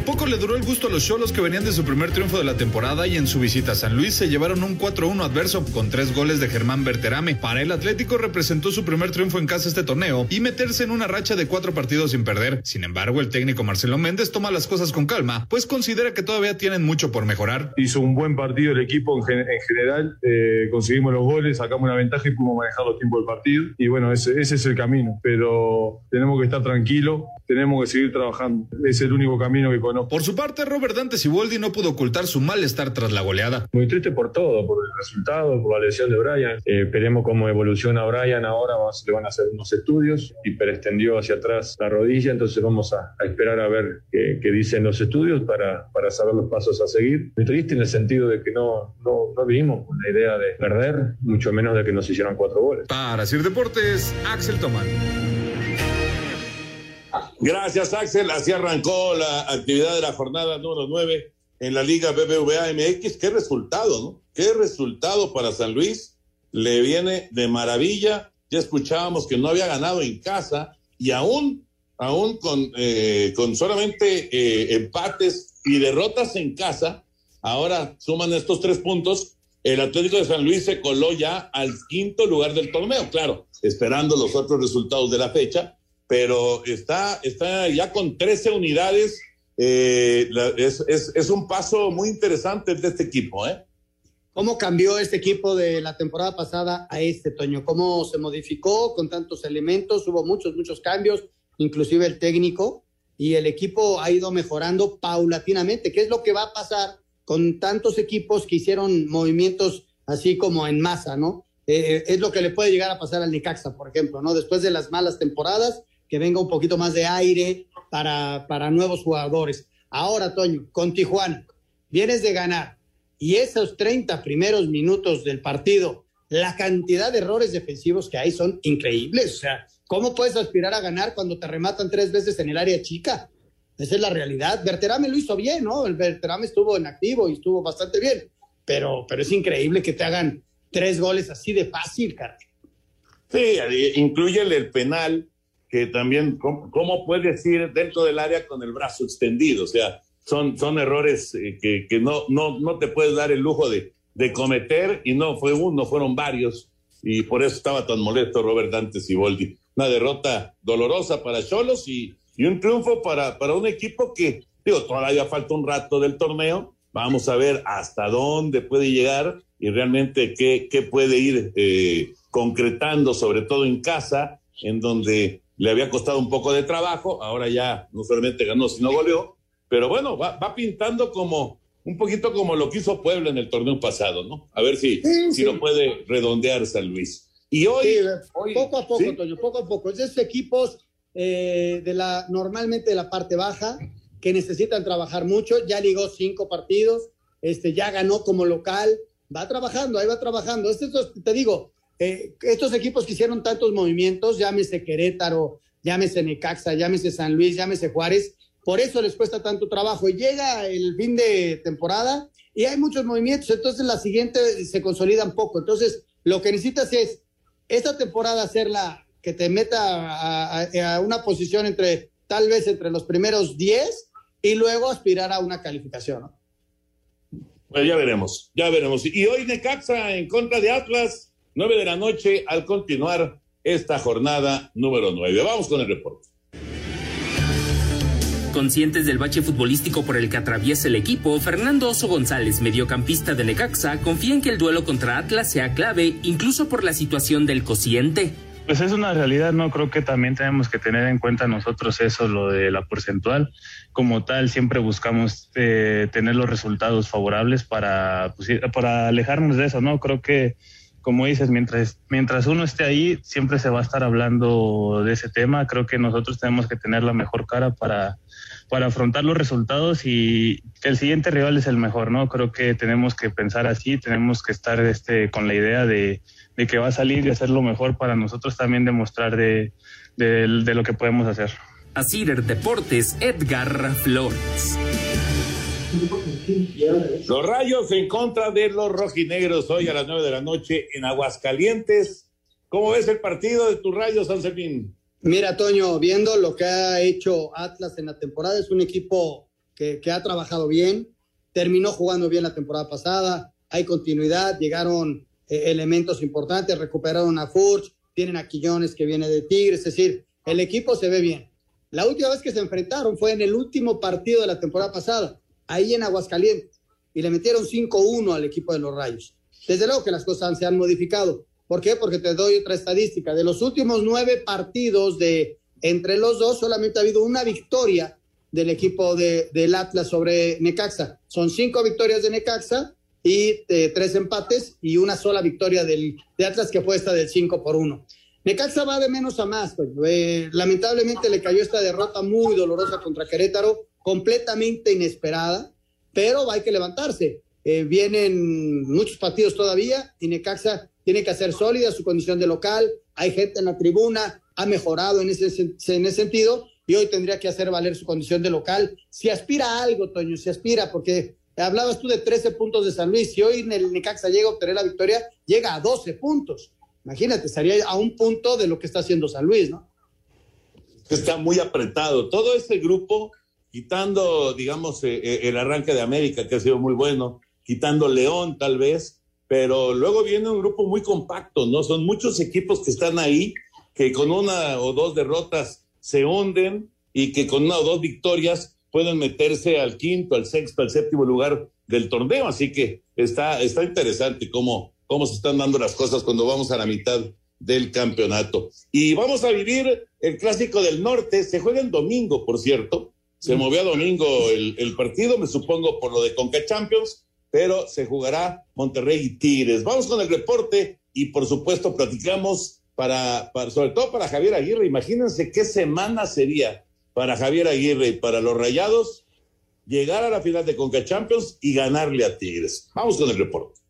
S15: Poco le duró el gusto a los Cholos que venían de su primer triunfo de la temporada y en su visita a San Luis se llevaron un 4-1 adverso con tres goles de Germán Berterame. Para el Atlético representó su primer triunfo en casa este torneo y meterse en una racha de cuatro partidos sin perder. Sin embargo, el técnico Marcelo Méndez toma las cosas con calma, pues considera que todavía tienen mucho por mejorar.
S24: Hizo un buen partido el equipo en, gen en general, eh, conseguimos los goles, sacamos una ventaja y pudimos manejar los tiempos del partido. Y bueno, ese, ese es el camino, pero tenemos que estar tranquilos, tenemos que seguir trabajando. Es el único camino que
S15: Por su parte, Robert Dante Siboldi no pudo ocultar su malestar tras la goleada.
S24: Muy triste por todo, por el resultado, por la lesión de Brian. Eh, esperemos cómo evoluciona Brian ahora, vamos, le van a hacer unos estudios, hiperestendió hacia atrás la rodilla, entonces vamos a, a esperar a ver qué, qué, dicen los estudios para, para saber los pasos a seguir. Muy triste en el sentido de que no, no, no vinimos con la idea de perder, mucho menos de que nos hicieran cuatro goles.
S15: Para Sir Deportes, Axel Tomán.
S10: Gracias, Axel. Así arrancó la actividad de la jornada número 9 en la Liga BBVA MX. Qué resultado, ¿no? Qué resultado para San Luis. Le viene de maravilla. Ya escuchábamos que no había ganado en casa y aún, aún con, eh, con solamente eh, empates y derrotas en casa, ahora suman estos tres puntos. El Atlético de San Luis se coló ya al quinto lugar del torneo, claro, esperando los otros resultados de la fecha, pero está, está ya con 13 unidades. Eh, la, es, es, es, un paso muy interesante de este equipo. ¿eh?
S11: ¿Cómo cambió este equipo de la temporada pasada a este, Toño? ¿Cómo se modificó con tantos elementos? Hubo muchos, muchos cambios, inclusive el técnico, y el equipo ha ido mejorando paulatinamente. ¿Qué es lo que va a pasar con tantos equipos que hicieron movimientos así como en masa, ¿no? Eh, es lo que le puede llegar a pasar al Necaxa, por ejemplo, ¿no? Después de las malas temporadas, que venga un poquito más de aire para, para nuevos jugadores. Ahora, Toño, con Tijuana, vienes de ganar, y esos 30 primeros minutos del partido, la cantidad de errores defensivos que hay son increíbles. O sea, ¿cómo puedes aspirar a ganar cuando te rematan tres veces en el área chica? Esa es la realidad. Berterame lo hizo bien, ¿no? El Berterame estuvo en activo y estuvo bastante bien, pero, pero es increíble que te hagan tres goles así de fácil, cara.
S10: Sí, incluye el penal, que también, ¿cómo, puedes ir dentro del área con el brazo extendido? O sea, son, son errores eh, que, que no, no, no te puedes dar el lujo de, de cometer, y no fue uno, fueron varios, y por eso estaba tan molesto Robert Dante Siboldi. Una derrota dolorosa para Cholos y, y un triunfo para, para un equipo que, digo, todavía falta un rato del torneo, vamos a ver hasta dónde puede llegar y realmente qué, qué puede ir eh, concretando, sobre todo en casa, en donde le había costado un poco de trabajo, ahora ya no solamente ganó, sino goleó, pero bueno, va, va pintando como un poquito como lo que hizo Puebla en el torneo pasado, ¿no? A ver si, si lo puede redondear San Luis. Y hoy,
S11: poco a poco, Toño, poco a poco. Es de estos equipos eh, de la, normalmente de la parte baja que necesitan trabajar mucho. Ya ligó cinco partidos, este, ya ganó como local, va trabajando, ahí va trabajando. Este, te digo, eh, estos equipos que hicieron tantos movimientos, llámese Querétaro, llámese Necaxa, llámese San Luis, llámese Juárez, por eso les cuesta tanto trabajo. Llega el fin de temporada y hay muchos movimientos, entonces la siguiente se consolida un poco. Entonces, lo que necesitas es esta temporada hacerla que te meta a, una posición entre, tal vez entre los primeros 10 y luego aspirar a una calificación.
S10: Pues ya veremos, ya veremos. Y hoy Necaxa en contra de Atlas, 9 de la noche al continuar esta jornada número 9. Vamos con el reporte.
S18: Conscientes del bache futbolístico por el que atraviesa el equipo, Fernando Oso González, mediocampista de Necaxa, confía en que el duelo contra Atlas sea clave, incluso por la situación del cociente.
S25: Pues es una realidad, ¿no? Creo que también tenemos que tener en cuenta nosotros eso, lo de la porcentual. Como tal, siempre buscamos eh, tener los resultados favorables para, pues, para alejarnos de eso, ¿no? Creo que como dices, mientras, mientras uno esté ahí, siempre se va a estar hablando de ese tema. Creo que nosotros tenemos que tener la mejor cara para, para afrontar los resultados y el siguiente rival es el mejor, ¿no? Creo que tenemos que pensar así, tenemos que estar este, con la idea de, que va a salir y hacer lo mejor para nosotros también demostrar de, de, lo que podemos hacer.
S18: Asirer Deportes, Edgar Flores.
S10: Los rayos en contra de los rojinegros hoy a las nueve de la noche en Aguascalientes. ¿Cómo ves el partido de tus rayos, Anselmín?
S11: Mira, Toño, viendo lo que ha hecho Atlas en la temporada, es un equipo que, ha trabajado bien, terminó jugando bien la temporada pasada, hay continuidad, llegaron eh, elementos importantes, recuperaron a Furch, tienen a Quillones que viene de Tigre, es decir, el equipo se ve bien. La última vez que se enfrentaron fue en el último partido de la temporada pasada, ahí en Aguascalientes, y le metieron 5-1 al equipo de los Rayos. Desde luego que las cosas se han modificado, ¿Por qué? Porque te doy otra estadística. De los últimos nueve partidos de entre los dos, solamente ha habido una victoria del equipo de, del Atlas sobre Necaxa. Son cinco victorias de Necaxa y eh, tres empates y una sola victoria del, de Atlas que fue esta del 5 por 1. Necaxa va de menos a más. Pues, eh, lamentablemente le cayó esta derrota muy dolorosa contra Querétaro, completamente inesperada, pero hay que levantarse. Eh, vienen muchos partidos todavía y Necaxa tiene que hacer sólida su condición de local, hay gente en la tribuna, ha mejorado en ese, en ese sentido y hoy tendría que hacer valer su condición de local. Si aspira a algo, Toño, si aspira, porque hablabas tú de 13 puntos de San Luis, si hoy en el Necaxa llega a obtener la victoria, llega a 12 puntos. Imagínate, estaría a un punto de lo que está haciendo San Luis, ¿no?
S10: Está muy apretado. Todo este grupo, quitando, digamos, eh, eh, el arranque de América, que ha sido muy bueno, quitando León tal vez, pero luego viene un grupo muy compacto, ¿no? Son muchos equipos que están ahí, que con una o dos derrotas se hunden y que con una o dos victorias pueden meterse al quinto, al sexto, al séptimo lugar del torneo. Así que está, está interesante cómo, cómo se están dando las cosas cuando vamos a la mitad del campeonato. Y vamos a vivir el clásico del norte. Se juega en domingo, por cierto. Se movió a domingo el, partido, me supongo, por lo de Conca Champions pero se jugará Monterrey y Tigres. Vamos con el reporte y por supuesto platicamos para, sobre todo para Javier Aguirre. Imagínense qué semana sería para Javier Aguirre y para los Rayados llegar a la final de Conca Champions y ganarle a Tigres. Vamos con el reporte.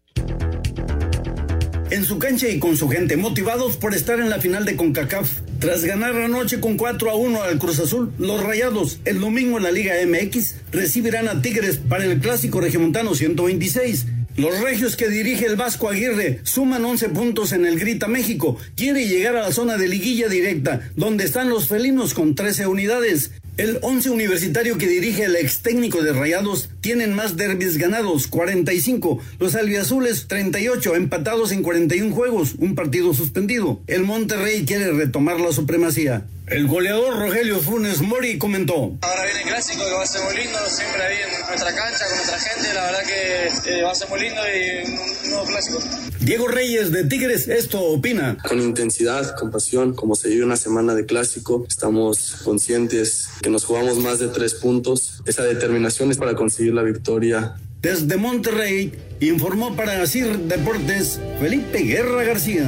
S16: En su cancha y con su gente, motivados por estar en la final de CONCACAF. Tras ganar anoche con 4 a 1 al Cruz Azul, los Rayados el domingo en la Liga MX recibirán a Tigres para el Clásico Regiomontano 126. Los regios que dirige el Vasco Aguirre suman 11 puntos en el Grita México. Quiere llegar a la zona de liguilla directa, donde están los felinos con 13 unidades. El 11 universitario que dirige el ex técnico de Rayados tienen más derbis ganados, 45. Los albiazules, 38, empatados en 41 juegos, un partido suspendido. El Monterrey quiere retomar la supremacía. El goleador Rogelio Funes Mori comentó.
S26: Ahora viene el clásico que va a ser muy lindo, siempre ahí en nuestra cancha, con nuestra gente, la verdad que eh, va a ser muy lindo y un, nuevo clásico.
S16: Diego Reyes de Tigres esto opina.
S27: Con intensidad, con pasión, como se vive una semana de clásico, estamos conscientes que nos jugamos más de tres puntos. Esa determinación es para conseguir la victoria.
S16: Desde Monterrey informó para CIR Deportes Felipe Guerra García.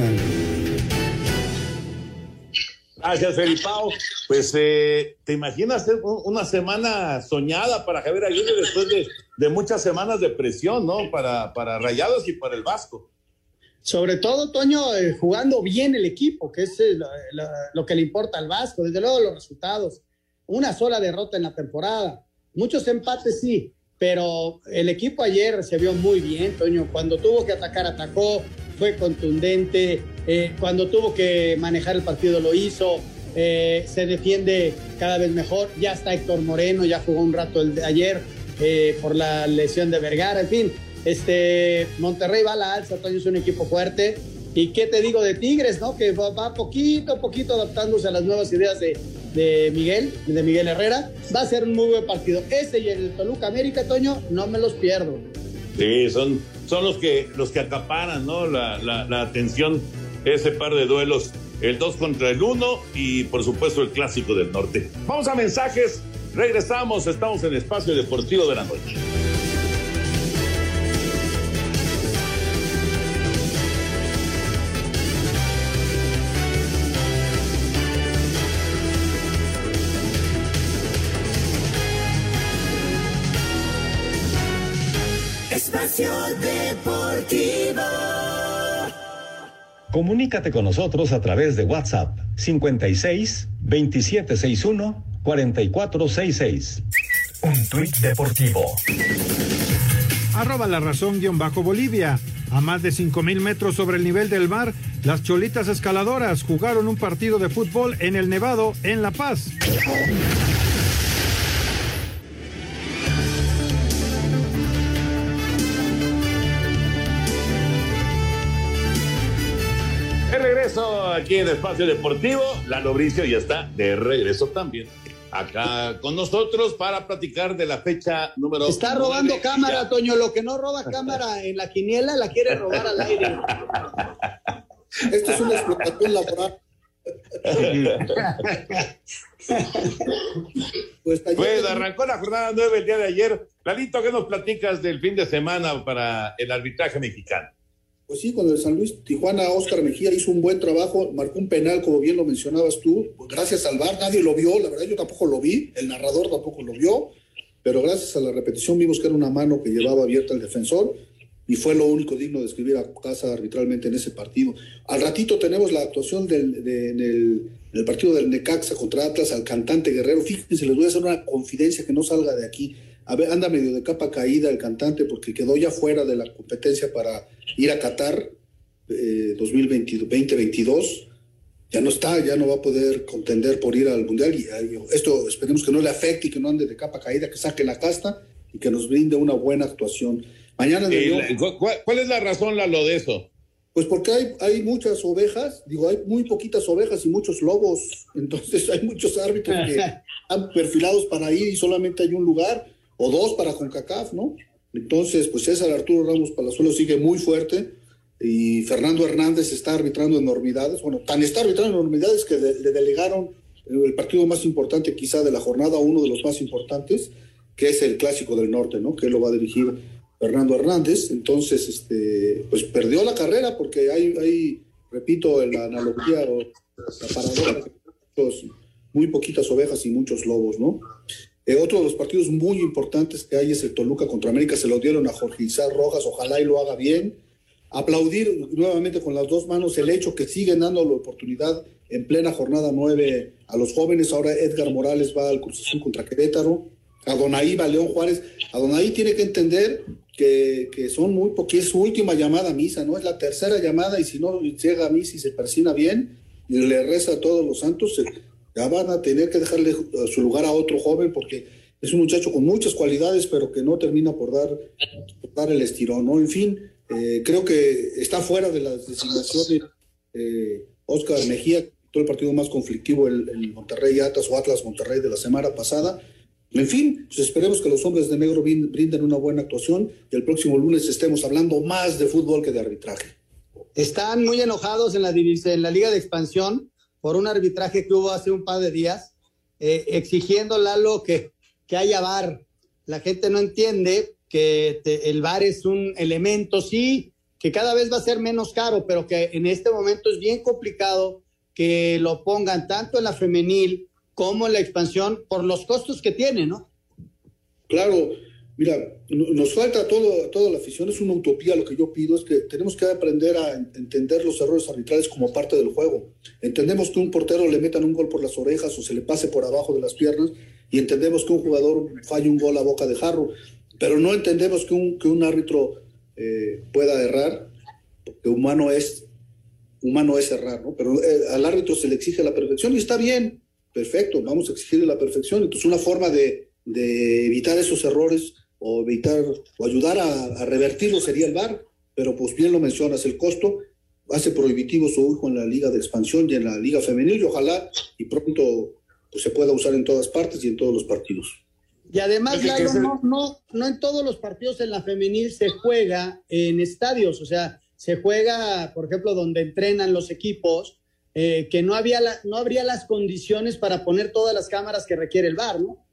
S10: Gracias, Felipao. Pues, eh, ¿te imaginas una semana soñada para Javier Aguirre después de, muchas semanas de presión, ¿no? Para, para Rayados y para el Vasco.
S11: Sobre todo, Toño, eh, jugando bien el equipo, que es eh, lo, que le importa al Vasco. Desde luego, los resultados. Una sola derrota en la temporada. Muchos empates, sí, pero el equipo ayer se vio muy bien, Toño. Cuando tuvo que atacar, atacó fue contundente, eh, cuando tuvo que manejar el partido lo hizo, eh, se defiende cada vez mejor, ya está Héctor Moreno, ya jugó un rato el de ayer eh, por la lesión de Vergara, en fin, este, Monterrey va a la alza, Toño es un equipo fuerte, y qué te digo de Tigres, ¿no? Que va, va poquito a poquito adaptándose a las nuevas ideas de, de Miguel, de Miguel Herrera, va a ser un muy buen partido. Ese y el Toluca América, Toño, no me los pierdo.
S10: Sí, son, son los que los que acaparan ¿no? la, la, la atención, ese par de duelos, el 2 contra el 1 y por supuesto el clásico del norte. Vamos a mensajes, regresamos, estamos en Espacio Deportivo de la Noche.
S14: Espacio Deportivo.
S28: Comunícate con nosotros a través de WhatsApp 56 2761 4466.
S29: Un tuit deportivo.
S1: Arroba la razón guion bajo Bolivia. A más de 5.000 metros sobre el nivel del mar, las cholitas escaladoras jugaron un partido de fútbol en el Nevado, en La Paz.
S10: Aquí en Espacio Deportivo, Lalo Bricio ya está de regreso también. Acá con nosotros para platicar de la fecha número.
S11: Está robando cámara, Toño. Lo que no roba cámara en la quiniela la quiere robar al aire.
S30: Esto es una explotación laboral.
S10: pues, pues arrancó la jornada 9 el día de ayer. Lalito, ¿qué nos platicas del fin de semana para el arbitraje mexicano?
S30: Pues sí, cuando el San Luis Tijuana, Oscar Mejía hizo un buen trabajo, marcó un penal, como bien lo mencionabas tú, pues gracias al VAR, nadie lo vio, la verdad yo tampoco lo vi, el narrador tampoco lo vio, pero gracias a la repetición vimos que era una mano que llevaba abierta el defensor y fue lo único digno de escribir a casa arbitralmente en ese partido. Al ratito tenemos la actuación del, de, en el partido del Necaxa contra Atlas al cantante Guerrero, fíjense, les voy a hacer una confidencia que no salga de aquí. A ver, anda medio de capa caída el cantante porque quedó ya fuera de la competencia para ir a Qatar eh, 2022. Ya no está, ya no va a poder contender por ir al Mundial. Y, esto esperemos que no le afecte y que no ande de capa caída, que saque la casta y que nos brinde una buena actuación. Mañana.
S10: Eh, ¿cuál, ¿Cuál es la razón, Lalo, de eso?
S30: Pues porque hay, hay muchas ovejas, digo, hay muy poquitas ovejas y muchos lobos, entonces [laughs] hay muchos árbitros que [laughs] están perfilados para ir y solamente hay un lugar o dos para CONCACAF, ¿no? Entonces, pues César Arturo Ramos Palazuelo sigue muy fuerte y Fernando Hernández está arbitrando enormidades. Bueno, tan está arbitrando enormidades que le delegaron el partido más importante quizá de la jornada, uno de los más importantes, que es el Clásico del Norte, ¿no? Que lo va a dirigir Fernando Hernández. Entonces, este, pues perdió la carrera porque hay, hay repito, la analogía o la paradoja, muy poquitas ovejas y muchos lobos, ¿no? Eh, otro de los partidos muy importantes que hay es el Toluca contra América, se lo dieron a Jorge Isaac Rojas, ojalá y lo haga bien. Aplaudir nuevamente con las dos manos el hecho que siguen dando la oportunidad en plena jornada nueve a los jóvenes. Ahora Edgar Morales va al Cruz Azul contra Querétaro. A Donaí va León Juárez. A Donaí tiene que entender que, que son muy porque es su última llamada a misa, ¿no? Es la tercera llamada y si no llega a misa y se persina bien y le reza a todos los santos, ya van a tener que dejarle su lugar a otro joven porque es un muchacho con muchas cualidades, pero que no termina por dar, dar el estirón, ¿no? En fin, eh, creo que está fuera de las designaciones eh, Oscar Mejía, todo el partido más conflictivo, el, el Monterrey Atlas o Atlas Monterrey de la semana pasada. En fin, pues esperemos que los hombres de negro brinden una buena actuación y el próximo lunes estemos hablando más de fútbol que de arbitraje.
S11: Están muy enojados en la, en la Liga de Expansión por un arbitraje que hubo hace un par de días, eh, exigiendo, Lalo, que, que haya VAR. La gente no entiende que te, el VAR es un elemento, sí, que cada vez va a ser menos caro, pero que en este momento es bien complicado que lo pongan tanto en la femenil como en la expansión por los costos que tiene, ¿no?
S30: Claro, mira, nos falta todo, toda la afición, es una utopía lo que yo pido, es que tenemos que aprender a entender los errores arbitrales como parte del juego. Entendemos que un portero le metan un gol por las orejas o se le pase por abajo de las piernas y entendemos que un jugador falle un gol a boca de jarro, pero no entendemos que un, que un árbitro eh, pueda errar, porque humano es, humano es errar, ¿no? Pero eh, al árbitro se le exige la perfección y está bien, perfecto, vamos a exigirle la perfección. Entonces, una forma de, de evitar esos errores o evitar o ayudar a, a revertirlo sería el VAR, pero pues bien lo mencionas, el costo hace prohibitivo su uso en la liga de expansión y en la liga femenil y ojalá y pronto pues, se pueda usar en todas partes y en todos los partidos.
S11: Y además, Lalo, no, no, no en todos los partidos en la femenil se juega en estadios, o sea, se juega, por ejemplo, donde entrenan los equipos, eh, que no, había la, no habría las condiciones para poner todas las cámaras que requiere el VAR, ¿no?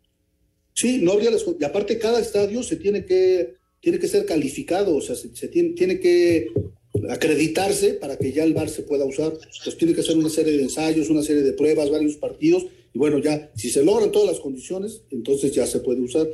S30: Sí, no habría las y aparte cada estadio se tiene que, tiene que ser calificado, o sea, se, tiene, tiene que acreditarse para que ya el VAR se pueda usar. Pues tiene que ser una serie de ensayos, una serie de pruebas, varios partidos, y bueno, ya, si se logran todas las condiciones, entonces ya se puede usar.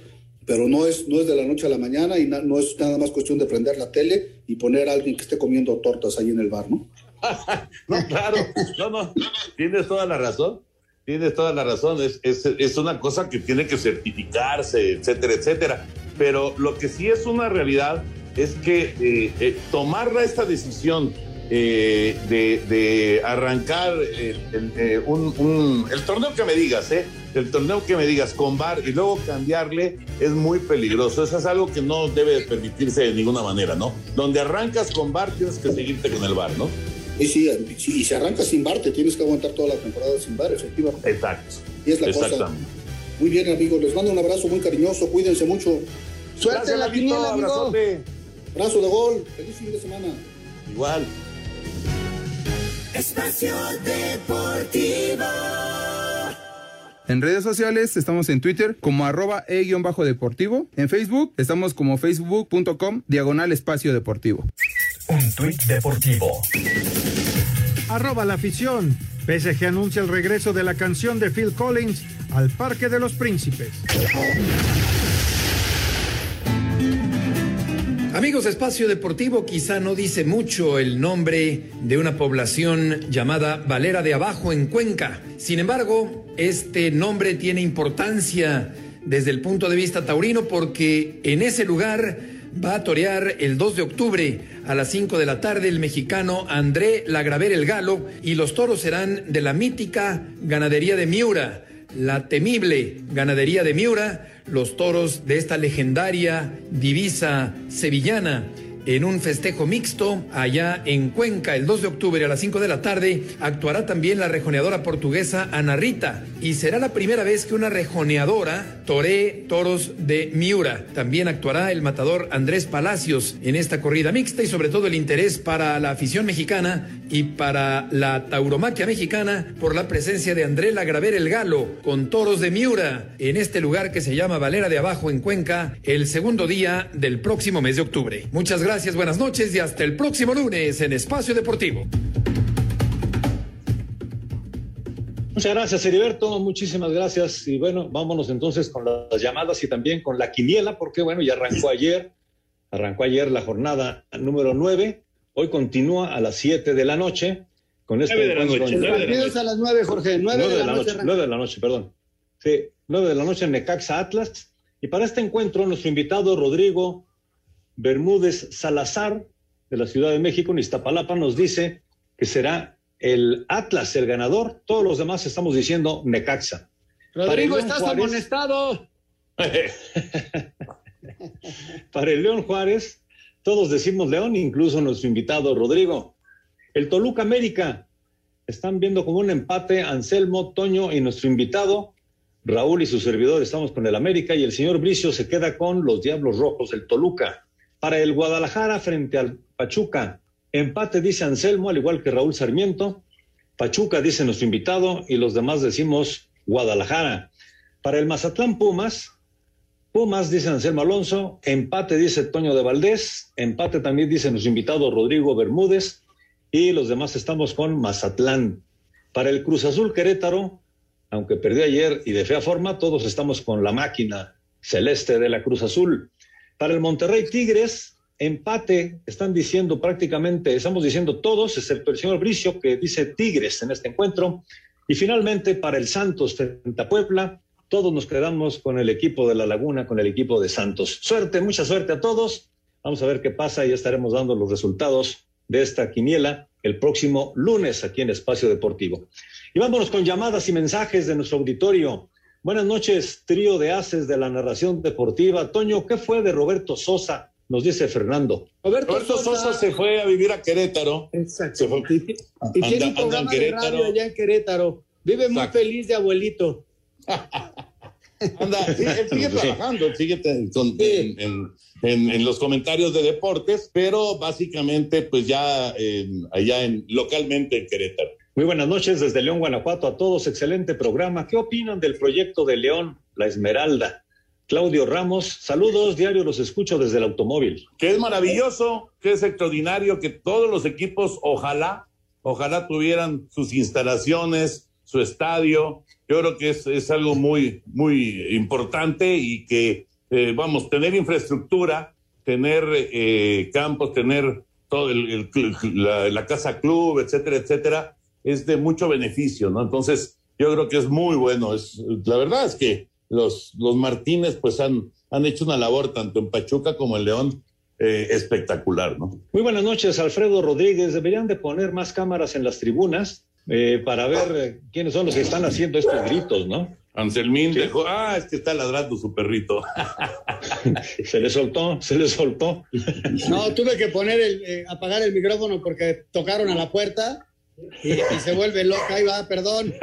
S30: Pero no es, no es de la noche a la mañana y no es nada más cuestión de prender la tele y poner a alguien que esté comiendo tortas ahí en el bar, ¿no? [laughs]
S10: no, claro, no, no, tienes toda la razón, tienes toda la razón, es, es, es una cosa que tiene que certificarse, etcétera, etcétera. Pero lo que sí es una realidad es que eh, eh, tomar esta decisión eh, de, de, arrancar el, el, eh, un, un, el, torneo que me digas, ¿eh? el torneo que me digas con VAR y luego cambiarle es muy peligroso. Eso es algo que no debe permitirse de ninguna manera, ¿no? Donde arrancas con VAR tienes que seguirte con el VAR, ¿no?
S30: Y si, si, si arrancas sin VAR, te tienes que aguantar toda la temporada sin VAR, efectivamente.
S10: Exacto.
S30: Y es la cosa. Muy bien, amigos, les mando un abrazo muy cariñoso, cuídense mucho.
S11: Suerte en la quiniela, amigo.
S30: Abrazote. Abrazo de gol, feliz fin de semana.
S10: Igual.
S14: Espacio Deportivo.
S31: En redes sociales estamos en Twitter como arroba e-deportivo. En Facebook estamos como facebook.com diagonal espacio deportivo.
S9: Un tuit deportivo.
S1: Arroba la afición. PSG anuncia el regreso de la canción de Phil Collins al Parque de los Príncipes.
S32: Amigos Espacio Deportivo, quizá no dice mucho el nombre de una población llamada Valera de Abajo en Cuenca. Sin embargo, este nombre tiene importancia desde el punto de vista taurino porque en ese lugar va a torear el 2 de octubre a las 5 de la tarde el mexicano André Lagraver el Galo y los toros serán de la mítica ganadería de Miura, la temible ganadería de Miura los toros de esta legendaria divisa sevillana en un festejo mixto allá en Cuenca el 2 de octubre a las 5 de la tarde actuará también la rejoneadora portuguesa Ana Rita y será la primera vez que una rejoneadora toree toros de Miura. También actuará el matador Andrés Palacios en esta corrida mixta y sobre todo el interés para la afición mexicana y para la tauromaquia mexicana por la presencia de André Lagraver el Galo con toros de Miura en este lugar que se llama Valera de Abajo en Cuenca el segundo día del próximo mes de octubre. Muchas gracias. Gracias, buenas noches y hasta el próximo lunes en Espacio Deportivo.
S33: Muchas gracias, Heriberto. Muchísimas gracias. Y bueno, vámonos entonces con las llamadas y también con la quiniela, porque bueno, ya arrancó ayer, arrancó ayer la jornada número 9. Hoy continúa a las 7 de la noche. Con este
S11: Nueve de la noche, nueve de la noche. a las 9, Jorge. 9,
S33: de, la noche. 9 de la noche, perdón. Sí, 9 de la noche en Necaxa Atlas. Y para este encuentro, nuestro invitado Rodrigo Bermúdez Salazar, de la Ciudad de México, en Iztapalapa, nos dice que será el Atlas el ganador. Todos los demás estamos diciendo Necaxa.
S11: Rodrigo,
S33: Para el
S11: estás
S33: Juárez-
S11: amonestado. [laughs]
S33: Para el León Juárez, todos decimos León, incluso nuestro invitado Rodrigo. El Toluca América, están viendo como un empate Anselmo, Toño y nuestro invitado. Raúl y su servidor estamos con el América y el señor Bricio se queda con los Diablos Rojos del Toluca. Para el Guadalajara frente al Pachuca, empate dice Anselmo, al igual que Raúl Sarmiento. Pachuca dice nuestro invitado y los demás decimos Guadalajara. Para el Mazatlán Pumas, Pumas dice Anselmo Alonso, empate dice Toño de Valdés, empate también dice nuestro invitado Rodrigo Bermúdez y los demás estamos con Mazatlán. Para el Cruz Azul Querétaro, aunque perdió ayer y de fea forma, todos estamos con la máquina celeste de la Cruz Azul. Para el Monterrey Tigres, empate, están diciendo prácticamente, estamos diciendo todos, excepto el señor Bricio, que dice Tigres en este encuentro. Y finalmente, para el Santos frente Puebla, todos nos quedamos con el equipo de La Laguna, con el equipo de Santos. Suerte, mucha suerte a todos. Vamos a ver qué pasa y estaremos dando los resultados de esta quiniela el próximo lunes aquí en Espacio Deportivo. Y vámonos con llamadas y mensajes de nuestro auditorio. Buenas noches, trío de haces de la narración deportiva. Toño, ¿qué fue de Roberto Sosa? Nos dice Fernando.
S11: Roberto,
S10: Sosa se fue a vivir a Querétaro.
S11: Exacto.
S10: Se fue-
S11: Y tiene un
S10: anda-
S11: programa de
S10: Querétaro.
S11: radio allá en Querétaro. Vive muy feliz de abuelito.
S10: Anda, sí, él sigue trabajando, sigue en, en- en- en los comentarios de deportes, pero básicamente, pues ya en- allá en, localmente en Querétaro.
S33: Muy buenas noches desde León, Guanajuato a todos. Excelente programa. ¿Qué opinan del proyecto de León, La Esmeralda? Claudio Ramos, saludos, diario los escucho desde el automóvil.
S10: Que es maravilloso, que es extraordinario, que todos los equipos, ojalá, ojalá tuvieran sus instalaciones, su estadio. Yo creo que es, es algo muy, muy importante y que, eh, vamos, tener infraestructura, tener eh, campos, tener todo el, la casa club, etcétera, etcétera, es de mucho beneficio, ¿no? Entonces, yo creo que es muy bueno. Es, la verdad es que los, los Martínez, pues han, han hecho una labor tanto en Pachuca como en León eh, espectacular, ¿no?
S33: Muy buenas noches, Alfredo Rodríguez. Deberían de poner más cámaras en las tribunas eh, para ver eh, quiénes son los que están haciendo estos gritos, ¿no?
S10: Anselmín dejó, ah, es que está ladrando su perrito. [laughs]
S33: se le soltó, se le soltó.
S11: No, tuve que poner el, eh, apagar el micrófono porque tocaron a la puerta y, y se vuelve loca. Ahí va, perdón.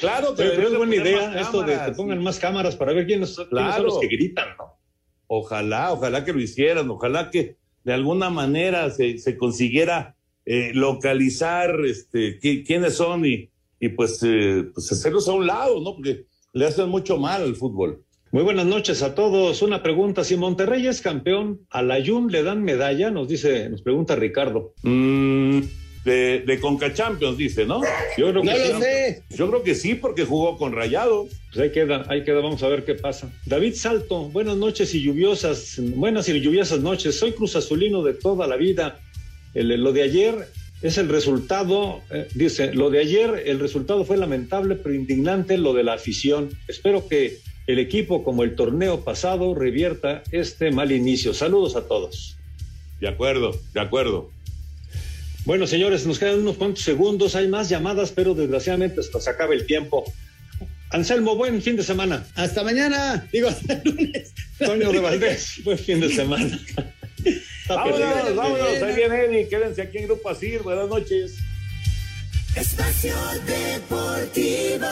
S10: Claro,
S33: Oye, pero es buena idea esto de que pongan más cámaras para ver quiénes, quiénes son
S10: Claro.
S33: los que gritan, ¿no?
S10: Ojalá, ojalá que lo hicieran, ojalá que de alguna manera se, se consiguiera eh, localizar este, qui- quiénes son y, y pues, eh, pues hacerlos a un lado, ¿no? Porque le hacen mucho mal al fútbol.
S33: Muy buenas noches a todos. Una pregunta, si Monterrey es campeón, ¿a la Jun le dan medalla? Nos dice, nos pregunta Ricardo.
S10: Mm, de, de Conca Champions, dice, ¿no?
S33: Yo creo que
S11: No
S33: sí.
S11: lo sé.
S10: Yo creo que sí, porque jugó con Rayado.
S33: Pues ahí queda, ahí queda, vamos a ver qué pasa. David Salto, buenas noches y lluviosas, buenas y lluviosas noches. Soy Cruz Azulino de toda la vida. El- lo de ayer es el resultado, eh, dice, lo de ayer, el resultado fue lamentable pero indignante lo de la afición. Espero que el equipo, como el torneo pasado, revierta este mal inicio. Saludos a todos.
S10: De acuerdo, de acuerdo.
S33: Bueno, señores, nos quedan unos cuantos segundos. Hay más llamadas, pero desgraciadamente hasta se acaba el tiempo. Anselmo, buen fin de semana.
S11: Hasta mañana. Digo, hasta el lunes.
S33: Toño de Valdés, buen fin de semana.
S10: Vámonos, vámonos. Ahí viene Eddie. Quédense aquí en Grupo Asir. Buenas noches.
S14: Espacio Deportivo.